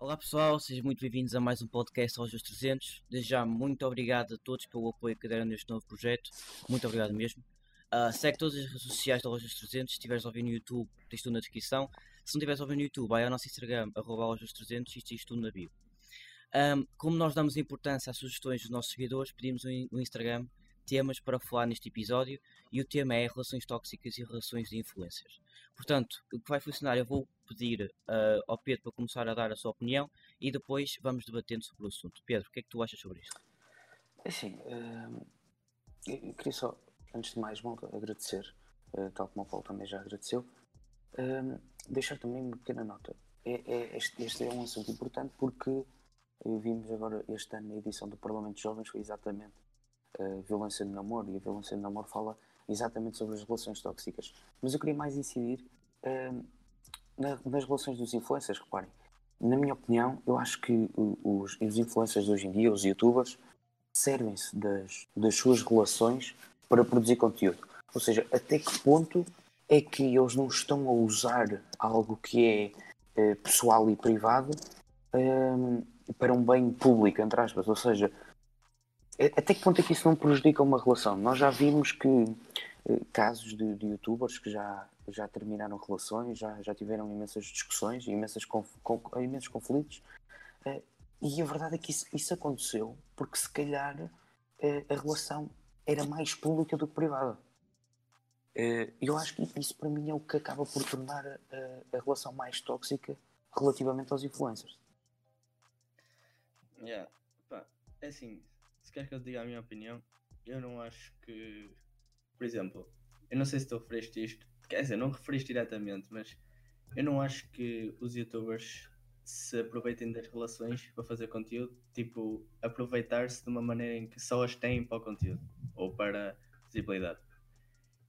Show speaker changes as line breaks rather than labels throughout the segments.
Olá pessoal, sejam muito bem-vindos a mais um podcast aos 300. Desde já, muito obrigado a todos pelo apoio que deram neste novo projeto. Muito obrigado mesmo. Uh, segue todas as redes sociais da Lojas 300. Se estiveres a ouvir no YouTube, tens tudo na descrição. Se não estiveres a ouvir no YouTube, vai ao nosso Instagram, arroba Lojas 300 e tens tudo na bio. Um, como nós damos importância às sugestões dos nossos seguidores, pedimos no Instagram temas para falar neste episódio e o tema é relações tóxicas e relações de influências. Portanto, o que vai funcionar, eu vou pedir uh, ao Pedro para começar a dar a sua opinião e depois vamos debatendo sobre o assunto. Pedro, o que é que tu achas sobre isto?
É assim, uh, eu queria só, antes de mais, bom, agradecer, uh, tal como o Paulo também já agradeceu, deixar também uma pequena nota. É, é, este, este, é um assunto importante porque vimos agora este ano na edição do Parlamento de Jovens foi exatamente a violência de namoro e a violência de namoro fala exatamente sobre as relações tóxicas. Mas eu queria mais incidir uh, na, nas relações dos influencers, reparem. Na minha opinião, eu acho que os, os influencers de hoje em dia, os youtubers, servem-se das, das suas relações para produzir conteúdo. Ou seja, até que ponto é que eles não estão a usar algo que é eh, pessoal e privado um, para um bem público, entre aspas. Ou seja, até que ponto é que isso não prejudica uma relação? Nós já vimos que eh, casos de, de, youtubers que já, já terminaram relações, já, já tiveram imensas discussões, imensas conf, com, imensos conflitos, uh, e a verdade é que isso, isso aconteceu porque se calhar uh, a relação era mais pública do que privada. Eu acho que isso para mim é o que acaba por tornar a, a relação mais tóxica relativamente aos influencers.
Yeah. Pá, é assim, se queres que eu diga a minha opinião, eu não acho que. Por exemplo, eu não sei se tu referiste isto, quer dizer, não referiste diretamente, mas eu não acho que os youtubers se aproveitem das relações para fazer conteúdo, tipo, aproveitar-se de uma maneira em que só as têm para o conteúdo ou para visibilidade.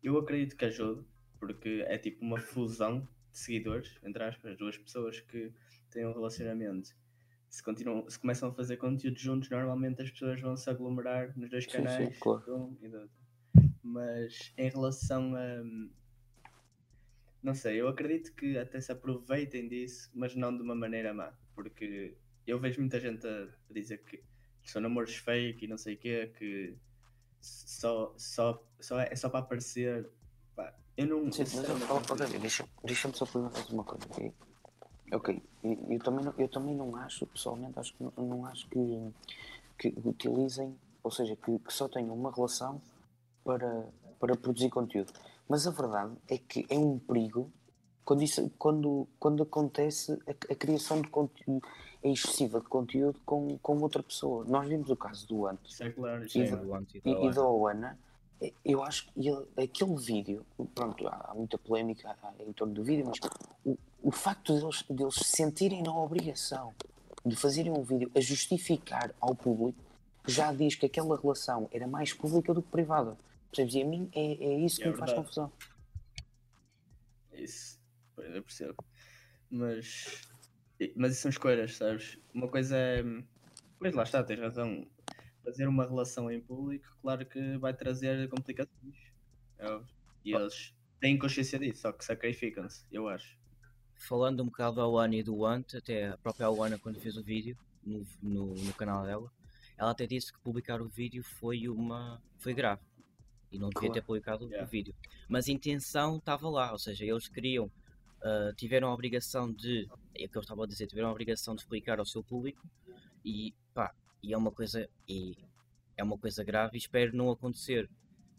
Eu acredito que ajude, porque é tipo uma fusão de seguidores, entre aspas, duas pessoas que têm um relacionamento se, continuam, se começam a fazer conteúdo juntos, normalmente as pessoas vão se aglomerar nos dois canais sim, sim, claro. de um e do outro. Mas em relação a. Não sei, eu acredito que até se aproveitem disso, mas não de uma maneira má, porque eu vejo muita gente a dizer que são namoros fake e não sei o quê, que só, só, só é, é só para aparecer. Pá, eu não.
Sim, mas eu, deixa-me deixa só perguntar uma coisa. Okay? Ok, eu também, não, eu também não acho, pessoalmente, acho que não, não acho que, que utilizem, ou seja, que, que, só tenham uma relação para, para produzir conteúdo. Mas a verdade é que é um perigo quando, isso, quando, quando acontece a, a criação de conteúdo é excessiva de conteúdo com, com outra pessoa. Nós vimos o caso do Ant
é claro,
e, é e, e da Oana. Eu acho que ele, aquele vídeo, pronto, há muita polémica em torno do vídeo, mas o, facto deles, deles se sentirem na obrigação de fazerem um vídeo a justificar ao público já diz que aquela relação era mais pública do que privada. Percebes? E a mim é, é isso que é me verdade. faz confusão.
Isso, eu percebo. Mas, mas isso são escolhas, sabes? Uma coisa é. Pois lá está, tens razão. Fazer uma relação em público, claro que vai trazer complicações. É e eles têm consciência disso, só que sacrificam-se, eu acho
falando um bocado da One e do Ant, até a própria One quando fez o vídeo no, no, no, canal dela, ela até disse que publicar o vídeo foi uma foi grave e não devia claro. ter publicado yeah. o vídeo. Mas a intenção estava lá, ou seja, eles queriam, uh, tiveram a obrigação de, é o que eu estava a dizer, tiveram a obrigação de explicar ao seu público e pá, e é uma coisa, e é uma coisa grave e espero não acontecer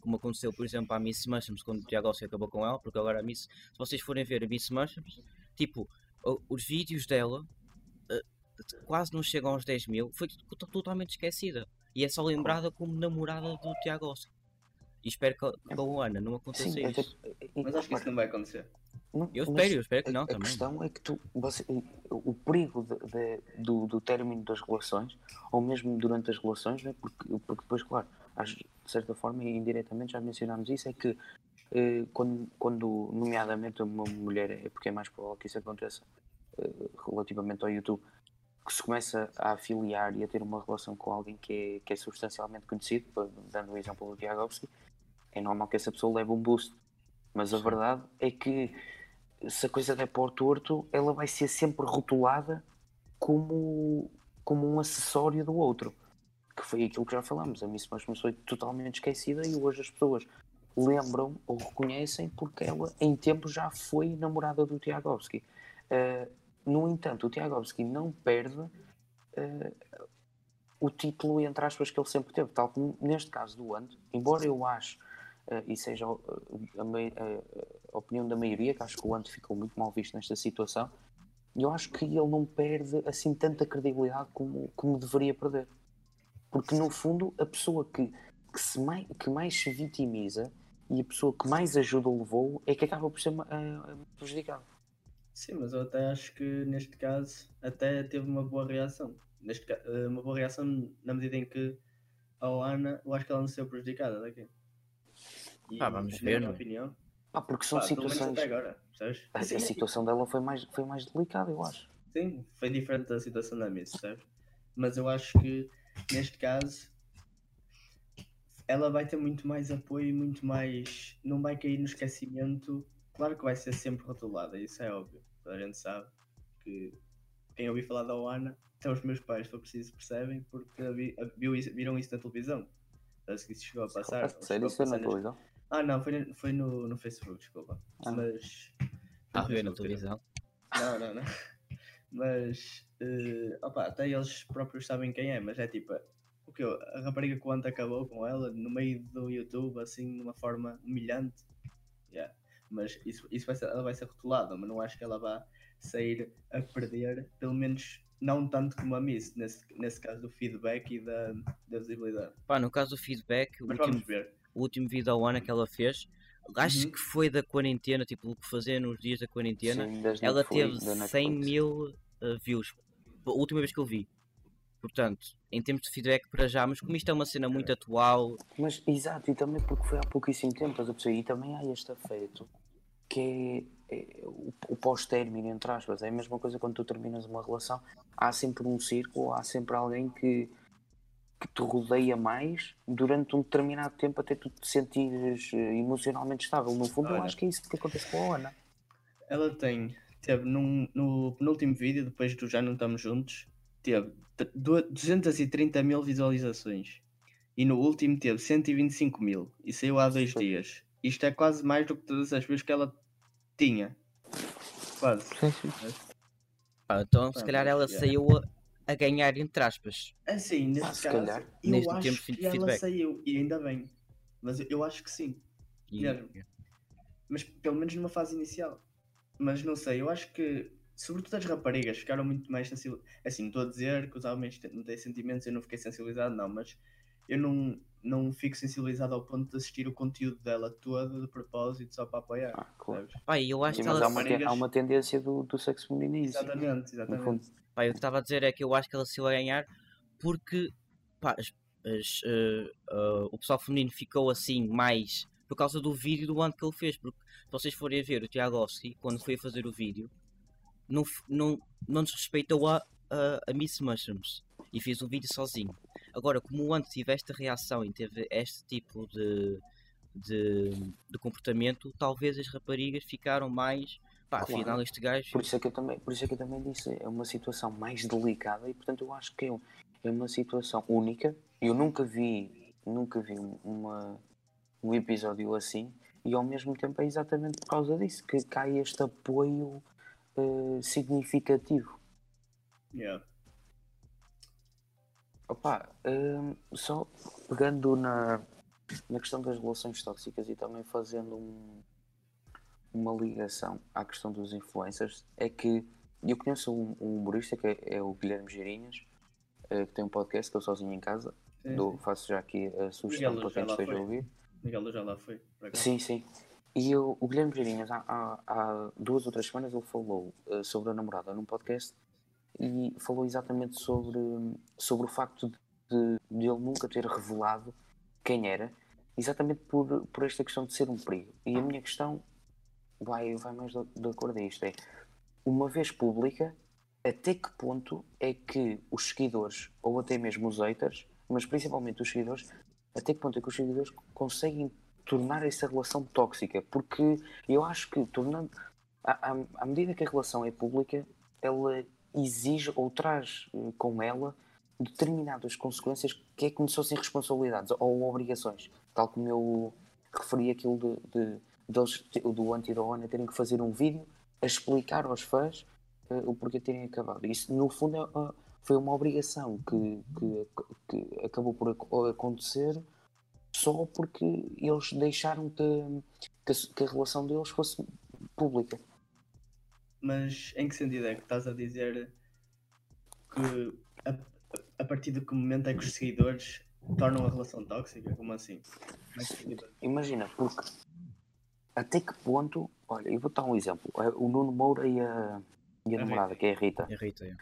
como aconteceu, por exemplo, à Miss Mushrooms quando o Tiago Alce acabou com ela, porque agora a Miss, se vocês forem ver a Miss Mushrooms, Tipo, os vídeos dela uh, quase não chegam aos 10 mil. Foi totalmente esquecida. E é só lembrada como namorada do Tiago Oscar. E espero que, que a Luana não aconteça Sim, isso.
Mas acho que isso não vai acontecer.
Não, eu espero, eu espero que não
a,
também.
A questão é que tu, você, o perigo de, de, do, do término das relações, ou mesmo durante as relações, né, porque, porque depois, claro, de certa forma, e indiretamente já mencionámos isso, é que eh, quando, quando, nomeadamente, uma mulher, é porque é mais provável que isso aconteça eh, relativamente ao YouTube, que se começa a afiliar e a ter uma relação com alguém que é, que é substancialmente conhecido, dando o exemplo do Diagovski, é normal que essa pessoa leve um boost. Mas a verdade é que se a coisa der para o torto, ela vai ser sempre rotulada como, como um acessório do outro. Que foi aquilo que já falámos. A Miss Mushroom foi totalmente esquecida e hoje as pessoas lembram ou reconhecem porque ela em tempo já foi namorada do Tiagovski. Uh, no entanto, o Tiagovski não perde uh, o título, entre aspas, que ele sempre teve, tal como neste caso do Ando, embora eu acho, uh, e seja a, a, opinião da maioria, que acho que o Ando ficou muito mal visto nesta situação, eu acho que ele não perde assim tanta credibilidade como, como deveria perder. Porque no fundo, a pessoa que, que, se mais, que mais se vitimiza e a pessoa que mais ajuda o levou é que acaba por ser uh, prejudicada.
Sim, mas eu até acho que neste caso até teve uma boa reação neste, uh, uma boa reação na medida em que a Ana, eu acho que ela não saiu prejudicada daqui.
E, ah, vamos ver. Na
minha opinião.
Ah, porque são
pá,
situações.
Agora,
a, a, situação dela foi mais, foi mais delicada, eu acho.
Sim, foi diferente da situação da Miss, sabes? Mas eu acho que neste caso ela vai ter muito mais apoio e muito mais. Não vai cair no esquecimento. Claro que vai ser sempre rotulada, isso é óbvio. Toda a gente sabe que quem ouviu falar da Oana até os meus pais, se for preciso, percebem, porque vi, viu isso, viram isso na televisão. Parece que isso chegou a passar.
Sério, isso na televisão?
Ah, não, foi, foi no, no Facebook, desculpa. Ah. Mas.
Ah, foi na televisão?
Não, não, não. Mas. Uh, opa, até eles próprios sabem quem é, mas é tipo. O que A rapariga quando acabou com ela no meio do YouTube, assim, de uma forma humilhante. Yeah. Mas isso, isso vai ser, ela vai ser rotulada, mas não acho que ela vá sair a perder, pelo menos não tanto como a Miss, nesse, nesse caso do feedback e da, da visibilidade.
Pá, no caso do feedback, o último, o último vídeo ao ano que ela fez, acho uhum. que foi da quarentena, tipo o que fazer nos dias da quarentena, Sim, ela teve 100 mil uh, views, a última vez que eu vi. Portanto, em termos de feedback para já, mas como isto é uma cena muito atual.
Mas exato, e também porque foi há pouquíssimo tempo, e também há este afeto que é é, o, o pós-término, entre aspas, é a mesma coisa quando tu terminas uma relação, há sempre um círculo, há sempre alguém que, que te rodeia mais durante um determinado tempo até tu te sentires eh, emocionalmente estável. No fundo, Olha, eu acho que é isso que acontece com a Ana.
Ela tem, teve num, no penúltimo vídeo, depois do Já Não Estamos Juntos, teve 230 mil visualizações. E no último teve 125 mil. E saiu há dois dias. Isto é quase mais do que todas as vezes que ela tinha. Quase.
Ah, então, se calhar ela saiu a, a, ganhar, entre aspas.
Assim, nesse ah, caso, calhar. eu Neste acho tempo que feedback. ela saiu, e ainda bem. Mas eu acho que sim. Mesmo. Mas pelo menos numa fase inicial. Mas não sei, eu acho que, sobretudo as raparigas, ficaram muito mais sensibilizadas. Assim, estou a dizer que os homens não têm sentimentos, eu não fiquei sensibilizado, não, mas eu não, não fico sensibilizado ao ponto de assistir o conteúdo dela todo de propósito só para apoiar. Ah, claro.
Pai, eu acho
Sim,
que
mas ela... há, uma, há uma tendência do, do sexo feminino.
Exatamente, exatamente.
Pai, o que estava a dizer é que eu acho que ela se vai ganhar porque pá, as, as, uh, uh, o pessoal feminino ficou assim mais por causa do vídeo do ano que ele fez. Porque se vocês forem ver o Tiagovski, quando foi a fazer o vídeo, não, não, não desrespeitou a, a, a Miss Mushrooms e fez o vídeo sozinho. Agora, como o Ant tive esta reação e teve este tipo de, de, de comportamento, talvez as raparigas ficaram mais. Pá, claro. afinal, este gajo.
Por isso, é que eu também, por isso é que eu também disse, é uma situação mais delicada e, portanto, eu acho que é, é uma situação única. Eu nunca vi, nunca vi uma, um episódio assim e, ao mesmo tempo, é exatamente por causa disso que cai este apoio uh, significativo.
Yeah.
Opa, hum, só pegando na, na questão das relações tóxicas e também fazendo um, uma ligação à questão dos influencers, é que eu conheço um, um humorista que é, é o Guilherme Girinhas, uh, que tem um podcast que eu sozinho em casa. Sim, Dou, sim. Faço já aqui a sugestão para quem esteja a ouvir.
Miguel já lá foi.
Sim, sim. E eu, o Guilherme Girinhas, há, há, há, duas ou três semanas, ele falou uh, sobre a namorada num podcast e falou exatamente sobre, sobre o facto de, de ele nunca ter revelado quem era, exatamente por, por esta questão de ser um perigo. E a minha questão vai, vai mais de acordo a isto: é uma vez pública, até que ponto é que os seguidores, ou até mesmo os haters, mas principalmente os seguidores, até que ponto é que os seguidores conseguem tornar essa relação tóxica? Porque eu acho que tornando à, medida que a relação é pública, ela exige ou traz eh, com ela determinadas consequências que é como se fossem responsabilidades ou obrigações. Tal como eu referi aquilo de, de, do anti da terem que fazer um vídeo a explicar aos fãs uh, o porquê terem acabado. Isso, no fundo, é, uh, foi uma obrigação que, que, que, acabou por acontecer só porque eles deixaram que, que, que a relação deles fosse pública.
Mas em que sentido é que estás a dizer que a, a partir de que momento é que os seguidores tornam a relação tóxica? Como assim?
É Imagina, porque até que ponto. Olha, eu vou dar um exemplo. É, o Nuno Moura e a, e a, a namorada, Rita. que é a Rita.
A Rita, é.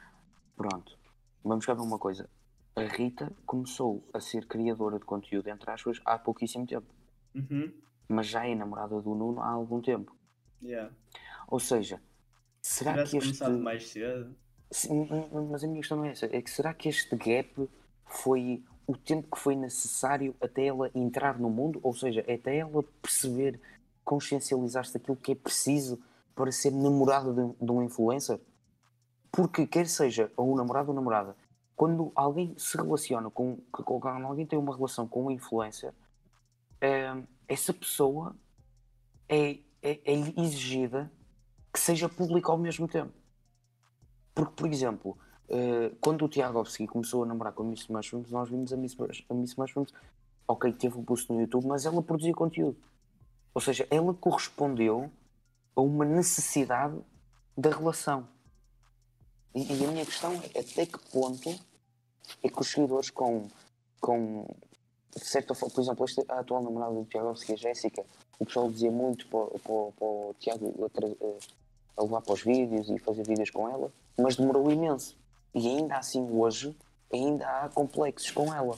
Pronto. Vamos cá ver uma coisa. A Rita começou a ser criadora de conteúdo, entre aspas, há pouquíssimo tempo.
Uhum.
Mas já é namorada do Nuno há algum tempo.
Yeah.
Ou seja, será que este.
mais cedo.
Mas a minha questão não é essa. É que será que este gap foi o tempo que foi necessário até ela entrar no mundo? Ou seja, até ela perceber consciencializar-se daquilo que é preciso para ser namorado de, de um influencer? Porque quer seja ou um namorado ou namorada, quando alguém se relaciona com, quando alguém tem uma relação com um influencer, é, essa pessoa é, é, é exigida que seja pública ao mesmo tempo. Porque, por exemplo, uh, quando o Tiagovski começou a namorar com a Miss Mushrooms, nós vimos a Miss, a Miss Mushrooms, ok, teve um post no YouTube, mas ela produzia conteúdo. Ou seja, ela correspondeu a uma necessidade da relação. E, e, a minha questão é até que ponto é que os seguidores com, com de certa forma, por exemplo, esta, a atual namorada do Tiago a Jéssica, o pessoal dizia muito para, para, para o Tiago a, a levar para os vídeos e fazer vídeos com ela, mas demorou imenso. E ainda assim hoje ainda há complexos com ela.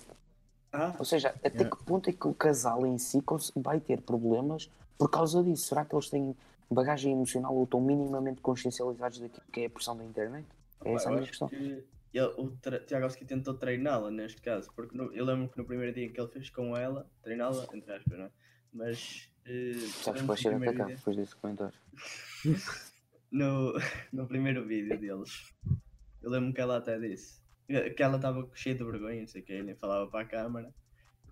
Ah,
Ou seja, até é. que ponto é que o casal em si vai ter problemas por causa disso? Será que eles têm bagagem emocional ou estão minimamente consciencializados daquilo que é a pressão da internet? É essa a minha questão.
Que ele, o Tiagovski tentou treiná-la neste caso, porque no, eu lembro que no primeiro dia que ele fez com ela, treiná-la, entre aspas, não é? Mas. Uh,
Sabes que vais ser atacado depois desse comentário.
no, no primeiro vídeo deles, eu lembro que ela até disse que ela estava cheia de vergonha, não sei o que, nem falava para a câmara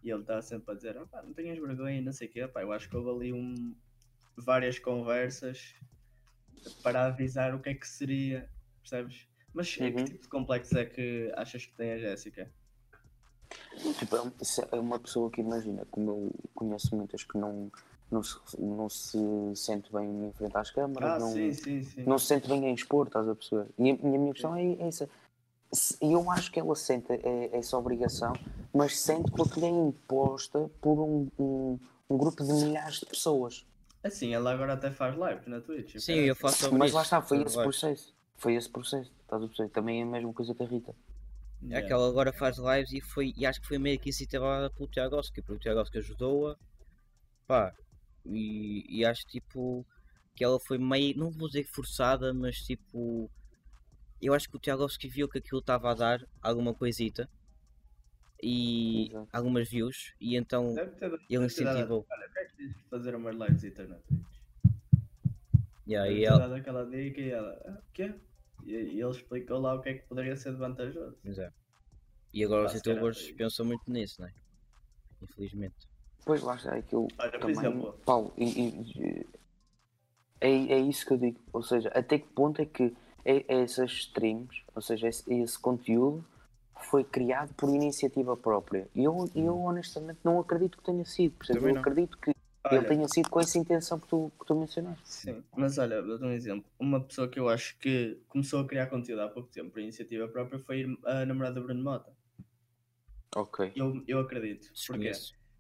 e ele estava sempre a dizer: oh, não tenhas vergonha, não sei o que, pá, eu acho que houve ali um, várias conversas para avisar o que é que seria, percebes? Mas uhum. que tipo de complexo é que achas que tem a Jéssica?
Tipo, é, é uma pessoa que imagina, como eu conheço muitas que não, não, se, não se sente bem em frente às câmaras,
ah,
não,
sim, sim, sim.
não se sente bem em expor, estás a perceber? E a, a minha questão é, é essa. E eu acho que ela sente é, essa obrigação, mas sente porque lhe é imposta por um, um, um, grupo de milhares de pessoas.
Assim, ela agora até faz live na Twitch.
Sim, eu faço sobre
Mas
isso,
lá está, foi esse processo. Foi esse processo, estás a perceber? Também é a mesma coisa que a Rita.
É que ela agora faz lives e, foi, e acho que foi meio que incentivada pelo Tiagovski, porque o Tiagovski ajudou-a. Pá, e, e acho tipo que ela foi meio, não vou dizer forçada, mas tipo eu acho que o Tiagovski viu que aquilo estava a dar alguma coisita e Exato. algumas views e então ele incentivou.
Olha, o que é que fazer umas lives internet?
Yeah,
e ela... aquela dica e ela, ah, o quê? E, e, ele explicou lá o que é que poderia ser vantajoso.
Exato. E agora os youtubers pensam muito nisso, não é? Infelizmente.
Pois lá está, é que eu
Olha, também, exemplo...
Paulo, e, e, é, é isso que eu digo. Ou seja, até que ponto é que é, é esses streams, ou seja, esse, esse, conteúdo foi criado por iniciativa própria. E eu, eu honestamente não acredito que tenha sido. Portanto, eu acredito que olha, ele tenha sido com essa intenção que tu, que tu mencionaste.
Sim, mas olha, vou dar um exemplo. Uma pessoa que eu acho que começou a criar conteúdo há pouco tempo por iniciativa própria foi a namorada do Bruno Mota.
Ok.
Eu, eu acredito. Porque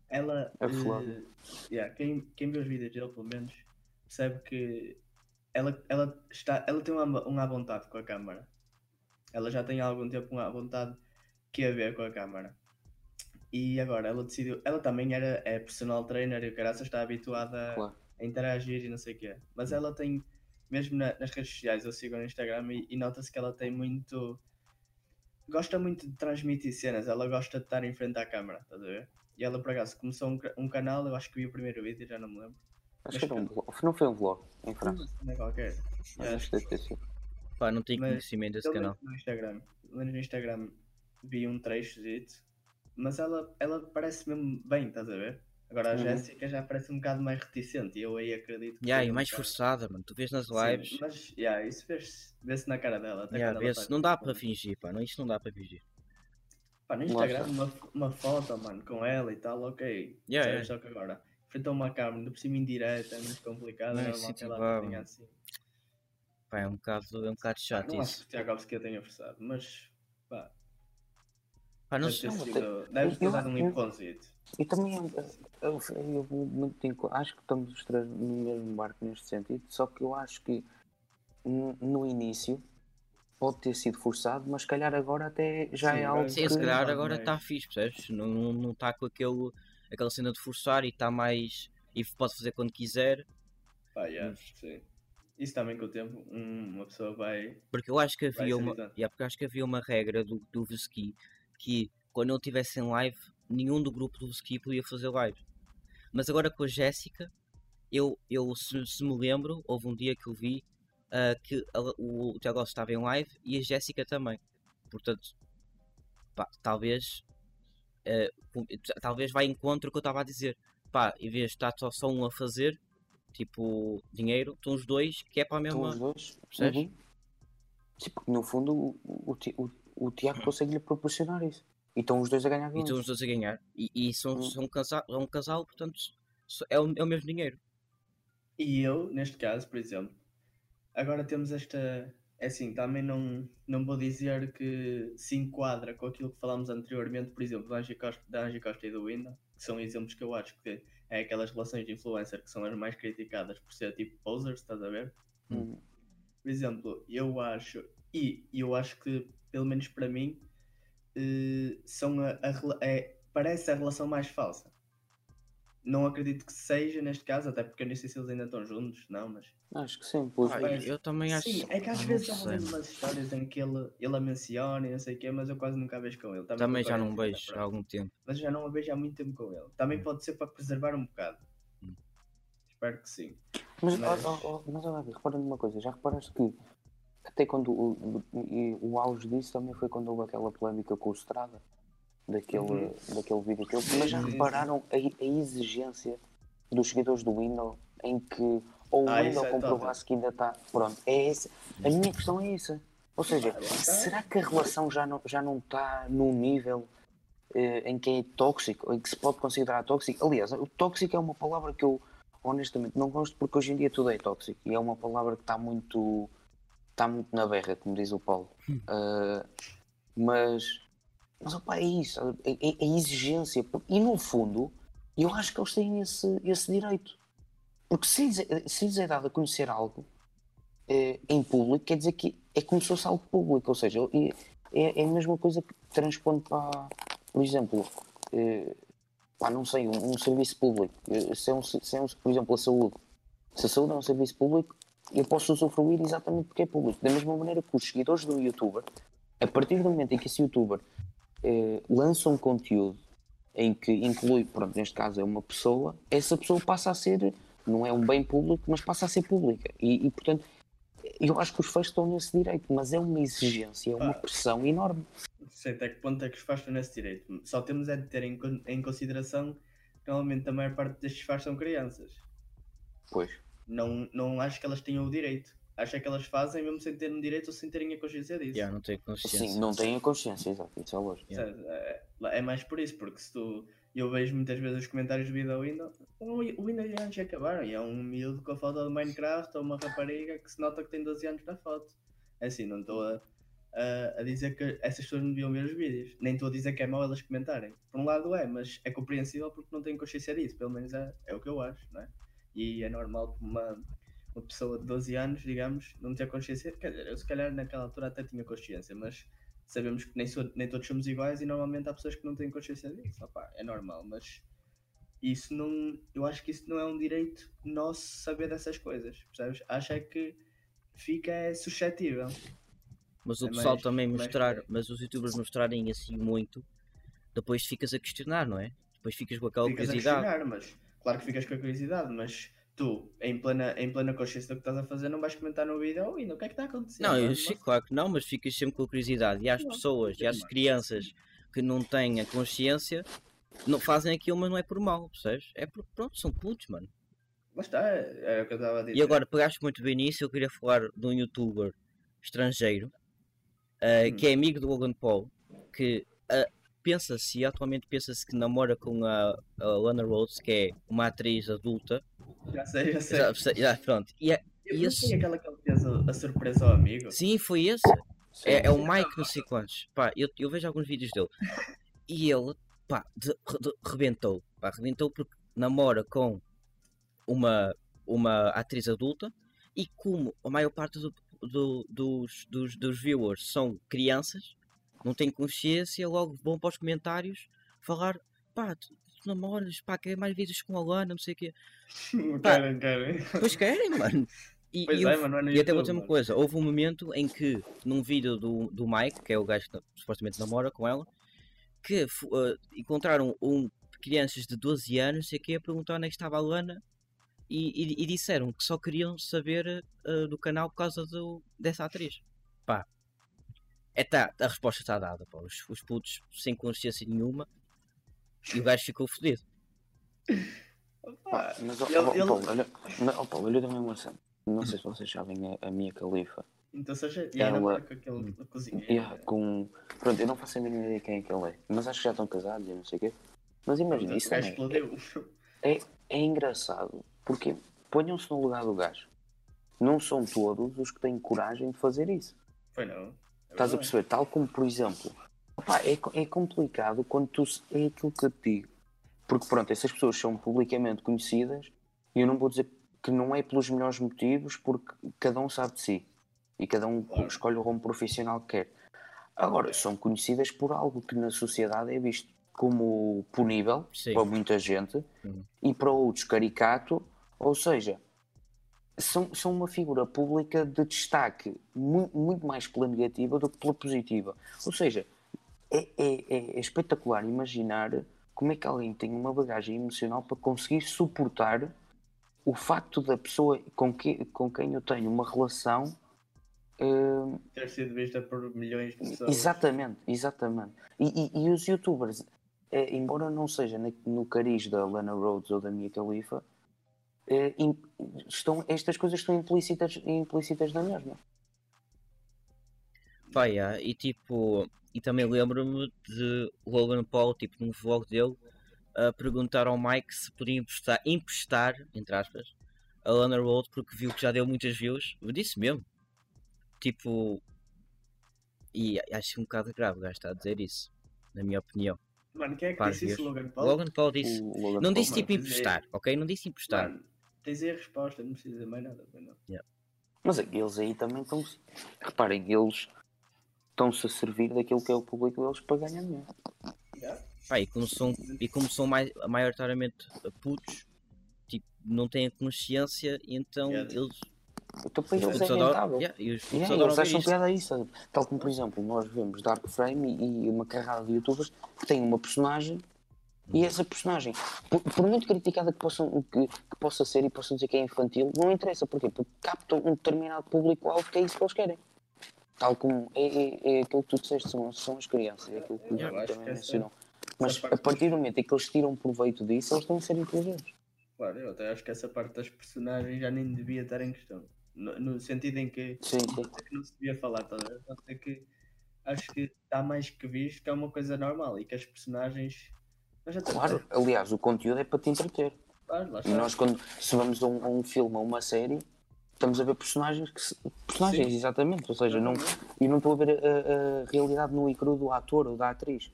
ela.
É uh,
yeah, quem, quem vê os vídeos dele, pelo menos, percebe que ela, ela, está, ela tem uma, uma vontade com a câmara. Ela já tem há algum tempo uma vontade que a ver com a câmara. E agora ela decidiu. Ela também era é personal trainer e o caraça está habituada claro. a, interagir e não sei o quê. Mas ela tem, mesmo na, nas redes sociais, eu sigo no Instagram e, e nota-se que ela tem muito. Gosta muito de transmitir cenas, ela gosta de estar em frente à câmara, estás a ver? E ela por acaso começou um, um canal, eu acho que vi o primeiro vídeo, já não me lembro
Acho que era um vlog. Não foi um vlog em França.
Não é qualquer.
Mas acho que deve ter sido.
Pá, não tenho
Mas
conhecimento desse canal.
lembro no Instagram. lembro no Instagram vi um trecho mas ela, ela parece mesmo bem, estás a ver? Agora a
Uhum.
Jéssica já parece um bocado mais reticente e eu aí acredito que.
Yeah, e mais forçada, mano. Tu vês nas
Sim,
lives.
mas yeah, isso vê-se vê-se na cara dela. Até
Yeah,
ela
vê-se-
tá
não dá para fingir, pá. Não, isto não dá para fingir.
Pá, no Instagram, uma, uma foto, mano, com ela e tal, ok.
Yeah,
Sabes, Só que agora, frente a uma câmera, por cima indireta, é muito complicado.
Não,
É
é
ela
incentivável.
tenha assim.
Pá, é um bocado, é um bocado chato
Não acho
isso.
que o Tiagovski a tenha forçado, mas pá,
Pá, não
deve ter
sei.
não,
sido. Deve ter
eu-
dado um
eu-
empurrãozito.
E também eu, eu, eu acho que estamos os três no mesmo barco neste sentido, só que eu acho que no início pode ter sido forçado, mas se calhar agora até já
Sim,
é algo
Sim,
que
se calhar agora está fixe, percebes? Não está tá com aquele, aquela cena de forçar e está mais. E pode fazer quando quiser.
Pá, yeah,
Mas-
sim. Isso também com o tempo, um- uma pessoa vai.
Porque eu acho que havia uma. Yeah, porque eu acho que havia uma regra do, do Veski que quando ele estivesse em live, nenhum do grupo do Veski podia fazer live. Mas agora com a Jéssica, eu, eu se, se me lembro, houve um dia que eu vi ah, que ela- o, o Tiago estava em live e a Jéssica também. Portanto, pá, talvez. com- talvez vá em contra o que eu estava a dizer. Pá, em vez de estar só, só um a fazer, tipo, dinheiro, estão os dois, que é para a
estão
mesma.
os dois.
percebes?
Uhum. Sim, porque no fundo o, o, o Tiago consegue lhe proporcionar isso. E estão os dois a ganhar com
E estão os dois a ganhar. E, e são,
Hum.
são um casal, é um casal, portanto, é o, é o mesmo dinheiro.
E eu, neste caso, por exemplo, agora temos esta. É assim, também não, não vou dizer que se enquadra com aquilo que falámos anteriormente, por exemplo, da Angie Costa, da Angie Costa e do Winda, que são exemplos que eu acho que é aquelas relações de influencer que são as mais criticadas por ser tipo posers, estás a ver?
Uhum.
Por exemplo, eu acho, e eu acho que, pelo menos para mim, eh, são a, a é, parece a relação mais falsa. Não acredito que seja neste caso, até porque eu nem sei se eles ainda estão juntos, não, mas.
Acho que sim, pois.
Ah, eu também acho.
Sim, é que às vezes há
sei,
ali
mano.
umas histórias em que ele, ele a menciona e não sei o quê, mas eu quase nunca a vejo com ele.
Também já
concordo
não vejo
pronto.
há algum tempo.
Mas já não a vejo há muito tempo com ele. Também
Hum.
pode ser para preservar um bocado.
Hum.
Espero que sim.
Mas,
Mas-
ó, ó, mas olha, repara numa coisa, já reparaste que até quando o, o, o auge disso também foi quando houve aquela polémica com o Strada, daquele,
Uhum.
daquele vídeo que ele. Mas já repararam a, a exigência dos seguidores do Windows em que ou o
Ah, isso
Windows
é
comprovasse que ainda está. Pronto, é essa. A minha questão é essa. Ou seja,
Ah,
será que a relação já não, já não está num nível eh, em que é tóxico, em que se pode considerar tóxico? Aliás, o tóxico é uma palavra que eu honestamente não gosto porque hoje em dia tudo é tóxico e é uma palavra que está muito está muito na berra, como diz o Paulo. Ah, mas mas opa, é isso, a, a- a exigência. E no fundo, eu acho que eles têm esse, esse direito. Porque se lhes, é- se lhes é dado a conhecer algo eh, em público, quer dizer que é como se fosse algo público. Ou seja, é, é a mesma coisa que transponde para, por exemplo, eh, pá, não sei, um, um serviço público. Eh, Se é um, se é um, por exemplo, a saúde. Se a saúde é um serviço público, eu posso usufruir exatamente porque é público. Da mesma maneira que os seguidores do youtuber, a partir do momento em que esse youtuber eh, lança um conteúdo em que inclui, pronto, neste caso é uma pessoa, essa pessoa passa a ser, não é um bem público, mas passa a ser pública. E, e, portanto, eu acho que os fãs estão nesse direito, mas é uma exigência, é uma
Ah.
pressão enorme.
Não sei até que ponto é que os fãs estão nesse direito. Só temos é de ter em, em consideração que normalmente a maior parte destes fãs são crianças.
Pois.
Não, não acho que elas tenham o direito. Acho é que elas fazem mesmo sem terem direito ou sem terem a consciência disso.
Já, não tenho consciência.
Sim, não têm a consciência, exato, isso é lógico.
Yeah.
É, é mais por isso, porque se tu. Eu vejo muitas vezes os comentários do vídeo ao Windows. O Windows antes acabaram. E é um miúdo com a foto de Minecraft ou uma rapariga que se nota que tem 12 anos na foto. É assim, não estou a, a, a dizer que essas pessoas não deviam ver os vídeos. Nem estou a dizer que é mau elas comentarem. Por um lado é, mas é compreensível porque não têm consciência disso. Pelo menos é, é o que eu acho, não é? E é normal que uma, uma pessoa de 12 anos, digamos, não ter consciência. Quer dizer, eu se calhar naquela altura até tinha consciência, mas sabemos que nem, sou- nem todos somos iguais e normalmente há pessoas que não têm consciência disso. Opá, é normal, mas isso não. Eu acho que isso não é um direito nosso saber dessas coisas, percebes? Acho é que fica é, suscetível.
Mas o
É
pessoal
mais-
também
mais
mostrar,
aí.
mas os youtubers mostrarem assim muito, depois ficas a questionar, não é? Depois ficas com aquela
Ficas a
curiosidade.
questionar, mas claro que ficas com a curiosidade, mas tu, em plena, em plena consciência do que estás a fazer, não vais comentar no vídeo ainda o que é que está acontecendo.
Não, eu
Mas-
sei, claro que não, mas ficas sempre com a curiosidade. E às
Não,
pessoas, e às
mas-
crianças que não têm a consciência, não fazem aquilo, mas não é por mal, percebes? É porque, pronto, são putos, mano.
Lá está, é o que eu estava a dizer.
E agora, pegaste muito bem nisso, eu queria falar de um youtuber estrangeiro, ah,
Hum.
que é amigo do Logan Paul, que ah, pensa-se, e atualmente pensa-se que namora com a, a Lana Rhodes, que é uma atriz adulta.
Já sei, já sei.
Já, já, pronto. E é-
Eu
e esse-
aquela que ele fez a, a surpresa ao amigo.
sim, foi esse.
Sim,
É, é o. Mike não sei quantos. Pá, eu, eu vejo alguns vídeos dele. E ele, pá, de, de- rebentou. Pá, rebentou porque namora com uma, uma atriz adulta e como a maior parte do- do- dos, dos, dos viewers são crianças, não têm consciência, logo vão para os comentários falar, pá, tu, tu namoras, pá, quer mais vídeos com a Lana, não sei o quê. Pá.
Querem, querem.
Pois querem, mano. E,
Pois
e
é,
o-
mas não é
e até vou dizer uma
mano.
coisa, houve um momento em que, num vídeo do, do Mike, que é o gajo que supostamente namora com ela, que eh, encontraram um, crianças de 12 anos, sei que a perguntar onde é que estava a Lana e, e- e disseram que só queriam saber eh, do canal por causa do, dessa atriz. Pá, é tá, a resposta está dada, pá. Os, os putos sem consciência nenhuma e o gajo ficou fodido.
Pá,
Mas, ó,
ele-
ó,
ele-
Paulo, olha, Paulo, olha também uma cena. Não sei se vocês sabem a, a Mia Khalifa.
Então seja. E ainda
Ela-
com aquele cozinheiro.
Yeah, com... Pronto, eu não faço a mínima ideia quem é que ele é. Mas acho que já estão casados e não sei o quê. Mas imagina, isso
O gajo
também
explodiu.
é engraçado. Porque ponham-se no lugar do gajo. Não são todos os que têm coragem de fazer isso.
Foi não. É
Estás a perceber? Tal como, por exemplo, opá, é, é complicado quando tu. É aquilo que eu te digo. Porque, pronto, essas pessoas são publicamente conhecidas e eu não vou dizer que não é pelos melhores motivos, porque cada um sabe de si e cada um escolhe o rumo profissional que quer. Agora, são conhecidas por algo que na sociedade é visto como punível
Sim.
para muita gente
Uhum.
e para outros caricato, ou seja, são, são uma figura pública de destaque muito, muito mais pela negativa do que pela positiva. Ou seja, é, é- é- é espetacular imaginar como é que alguém tem uma bagagem emocional para conseguir suportar o facto da pessoa com, que, com quem eu tenho uma relação. eh,
Ter sido vista por milhões de pessoas.
Exatamente, exatamente. E, e- e os youtubers, eh, embora não seja na- no cariz da Lana Rhodes ou da Mia Khalifa, estão, estas coisas estão implícitas, implícitas na mesma.
Pá, yeah, e tipo, e também lembro-me de Logan Paul, tipo, num vlog dele, a perguntar ao Mike se podia emprestar, emprestar entre aspas, a Lana Rhodes porque viu que já deu muitas views. Eu disse mesmo. Tipo, e acho um bocado grave o gajo está a dizer isso, na minha opinião.
Mano, quem é que
Pá,
disse isso? Logan Paul?
Logan Paul disse,
O Logan
não
Paul,
disse tipo
mano,
emprestar, ok? Não disse emprestar.
Mano, tens aí a resposta, não precisa dizer mais nada. pois não.
Mas é que eles aí também estão. Reparem, eles estão-se a servir daquilo que é o público deles para ganhar dinheiro.
Pá, e como são, e como são mais, maioritariamente putos, tipo, não têm a consciência, então
Yeah.
eles,
Então para eles é rentável.
yeah, e os
Yeah, eles acham piada a isso. Tal como, por exemplo, nós vemos Dark Frame e, e uma carrada de youtubers que têm uma personagem e essa personagem, por, por muito criticada que, possam, que, que possa ser e possam dizer que é infantil, não interessa. Porquê? Porque capta um determinado público-alvo que é isso que eles querem. Tal como é, é, é aquilo que tu disseste, são, são as crianças, é aquilo que
acho
também mencionou. Mas a partir do momento em que eles tiram proveito disso, eles estão a ser inteligentes.
Claro, eu até acho que essa parte das personagens já nem devia estar em questão. No, no sentido em que,
Sim, sim.
não se devia falar, tá a ver? Só sei que acho que está mais que visto que é uma coisa normal e que as personagens.
Claro, aliás, o conteúdo é para te entreter.
Claro,
E nós, quando se vamos a um, a um filme ou uma série, estamos a ver personagens que se- personagens,
Sim.
exatamente. Ou seja, não, e não estou a ver a, a realidade no e cru do ator ou da atriz.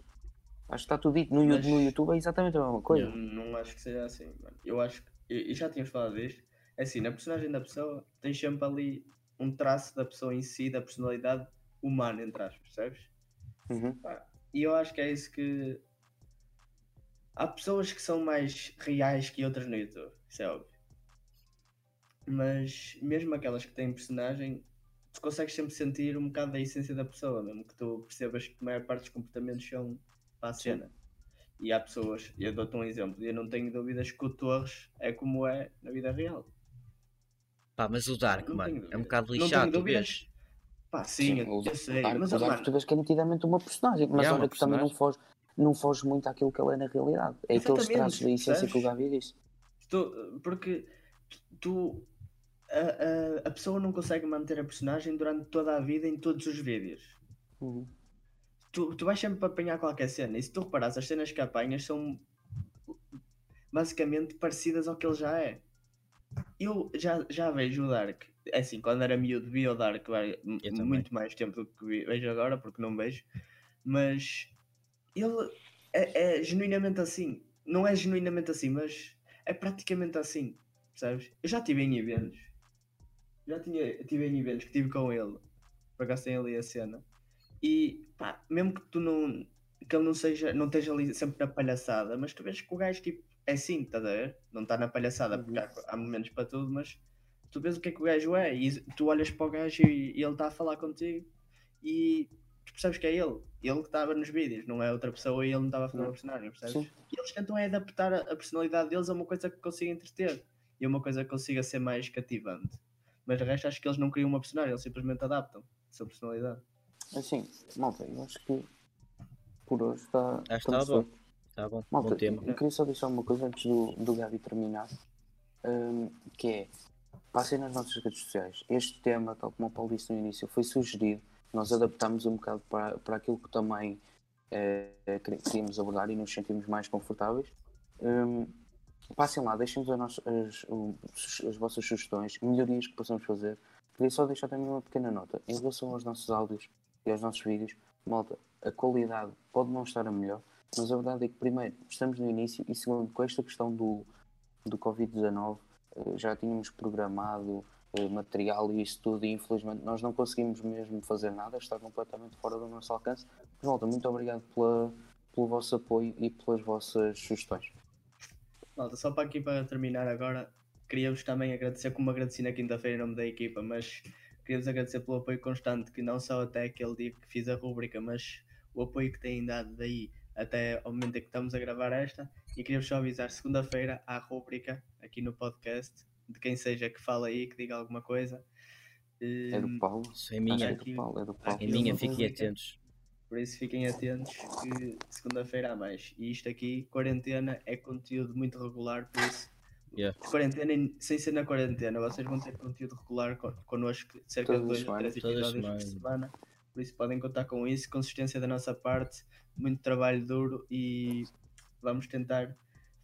Acho que está tudo dito. No,
Mas-
no YouTube é exatamente a mesma coisa.
Eu não acho que seja assim, mano. Eu acho que. E já tínhamos falado disto. É assim, na personagem da pessoa tens sempre ali um traço da pessoa em si, da personalidade humana, entre aspas, percebes?
Uhum.
E eu acho que é isso que. Há pessoas que são mais reais que outras no YouTube, isso é óbvio. Mas mesmo aquelas que têm personagem, tu consegues sempre sentir um bocado da essência da pessoa, mesmo que tu percebas que a maior parte dos comportamentos são para a cena. E há pessoas, eu dou-te um exemplo, eu não tenho dúvidas que o Torres é como é na vida real.
Pá, mas o Dark,
Não
mano, é um bocado
Não tenho
lixado, tu
dúvidas.
vês?
Pá, sim, eu,
o
eu sei,
Dark-
mas
o Dark
mano,
tu vês que é nitidamente uma personagem, mas
É, uma
olha que também não foge, não foge muito àquilo que ele é na realidade. É aqueles traços da essência que o? Gabi disse.
tu- porque tu a, a, a pessoa não consegue manter a personagem durante toda a vida em todos os vídeos.
Uhum.
Tu, tu vais sempre para apanhar qualquer cena, e se tu reparares, as cenas que apanhas são basicamente parecidas ao que ele já é. Eu já, já vejo o Dark, é assim, quando era miúdo vi o Dark muito mais tempo do que vejo agora, porque não vejo, mas ele é, é genuinamente assim. Não é genuinamente assim, mas é praticamente assim, percebes? Eu já estive em eventos, já tinha, tive em eventos que tive com ele, por acaso tem ali a cena, e pá, mesmo que tu não que ele não seja, não esteja ali sempre na palhaçada, mas tu vês que o gajo tipo é assim, estás a ver? Não está na palhaçada, porque há, há momentos para tudo, mas tu vês o que é que o gajo é e tu olhas para o gajo e, e ele está a falar contigo e tu percebes que é ele, ele que estava nos vídeos, não é outra pessoa e ele não estava a fazer uma
Não.
personagem, percebes?
Sim.
E eles tentam é adaptar a, a personalidade deles a uma coisa que consiga entreter e a uma coisa que consiga ser mais cativante. Mas de resto acho que eles não criam uma personagem, eles simplesmente adaptam a sua personalidade.
Assim, malta, eu acho que por hoje está.
Acho que
estamos
está bom.
feitos.
Tá bom,
Malta,
bom tema.
eu queria só deixar uma coisa antes do, do Gabi terminar, hum, que é, passem nas nossas redes sociais. Este tema, tal como o Paulo disse no início, foi sugerido, nós adaptámos um bocado para, para aquilo que também eh, quer- queríamos abordar e nos sentimos mais confortáveis. Hum, passem lá, deixem-nos as, as, as vossas sugestões, melhorias que possamos fazer. Queria só deixar também uma pequena nota. Em relação aos nossos áudios e aos nossos vídeos, malta, a qualidade pode não estar a melhor, mas a verdade é que, primeiro, estamos no início e, segundo, com esta questão do, do Covid-19, eh, já tínhamos programado eh, material e isso tudo, e infelizmente nós não conseguimos mesmo fazer nada, está completamente fora do nosso alcance. Mas, malta, muito obrigado pela, pelo vosso apoio e pelas vossas sugestões.
Malta, só para aqui para terminar agora, queria-vos também agradecer, como agradeci na quinta-feira em nome da equipa, mas queria-vos agradecer pelo apoio constante, que não só até aquele dia que fiz a rúbrica, mas o apoio que têm dado daí até ao momento em que estamos a gravar esta. E queria-vos só avisar, segunda-feira há rúbrica aqui no podcast, de quem seja que fala aí, que diga alguma coisa.
É do
Hum,
Paulo?
Isso é minha.
é
aqui-
do Paulo, é do Paulo.
É minha, fiquem atentos.
Por isso fiquem atentos que segunda-feira há mais. E isto aqui, quarentena, é conteúdo muito regular, por isso.
Yeah.
Quarentena, sem ser na quarentena, vocês vão ter conteúdo regular con- connosco, cerca
Todas
de dois ou três episódios por semana. Por isso podem contar com isso, consistência da nossa parte, muito trabalho duro e vamos tentar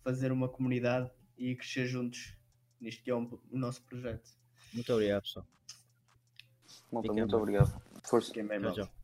fazer uma comunidade e crescer juntos nisto que é um- o nosso projeto.
Muito obrigado, pessoal.
Malta, muito
bem.
obrigado. Força.
Fiquem bem,
Tchau,
malta.
tchau.